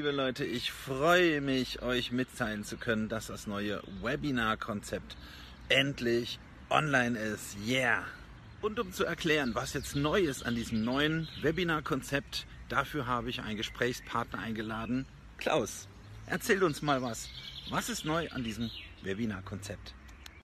Leute, ich freue mich, euch mitteilen zu können, dass das neue Webinar-Konzept endlich online ist. Yeah! Und um zu erklären, was jetzt neu ist an diesem neuen Webinar-Konzept, dafür habe ich einen Gesprächspartner eingeladen. Klaus, erzähl uns mal was. Was ist neu an diesem Webinar-Konzept?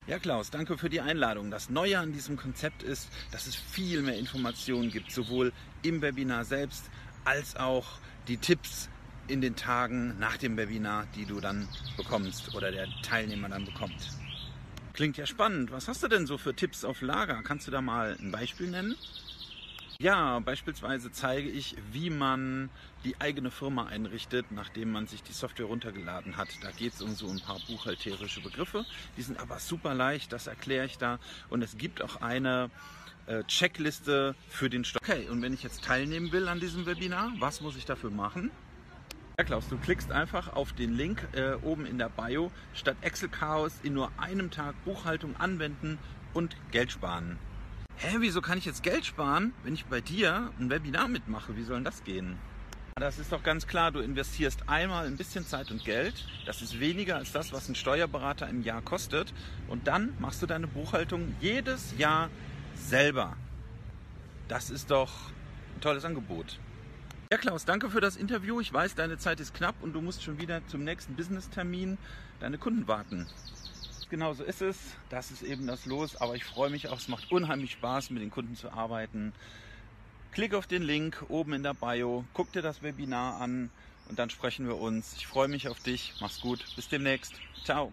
Ja, Klaus, danke für die Einladung. Das Neue an diesem Konzept ist, dass es viel mehr Informationen gibt, sowohl im Webinar selbst als auch die Tipps in den Tagen nach dem Webinar, die du dann bekommst oder der Teilnehmer dann bekommt. Klingt ja spannend. Was hast du denn so für Tipps auf Lager? Kannst du da mal ein Beispiel nennen? Ja, beispielsweise zeige ich, wie man die eigene Firma einrichtet, nachdem man sich die Software runtergeladen hat. Da geht es um so ein paar buchhalterische Begriffe. Die sind aber super leicht, das erkläre ich da. Und es gibt auch eine äh, Checkliste für den Stock. Okay, und wenn ich jetzt teilnehmen will an diesem Webinar, was muss ich dafür machen? Ja, Klaus, du klickst einfach auf den Link äh, oben in der Bio, statt Excel Chaos in nur einem Tag Buchhaltung anwenden und Geld sparen hä, wieso kann ich jetzt Geld sparen, wenn ich bei dir ein Webinar mitmache? Wie soll denn das gehen? Das ist doch ganz klar, du investierst einmal ein bisschen Zeit und Geld. Das ist weniger als das, was ein Steuerberater im Jahr kostet. Und dann machst du deine Buchhaltung jedes Jahr selber. Das ist doch ein tolles Angebot. Ja, Klaus, danke für das Interview. Ich weiß, deine Zeit ist knapp und du musst schon wieder zum nächsten Business-Termin deine Kunden warten genau so ist es. Das ist eben das Los. Aber ich freue mich auch. Es macht unheimlich Spaß, mit den Kunden zu arbeiten. Klick auf den Link oben in der Bio, guck dir das Webinar an und dann sprechen wir uns. Ich freue mich auf dich. Mach's gut. Bis demnächst. Ciao.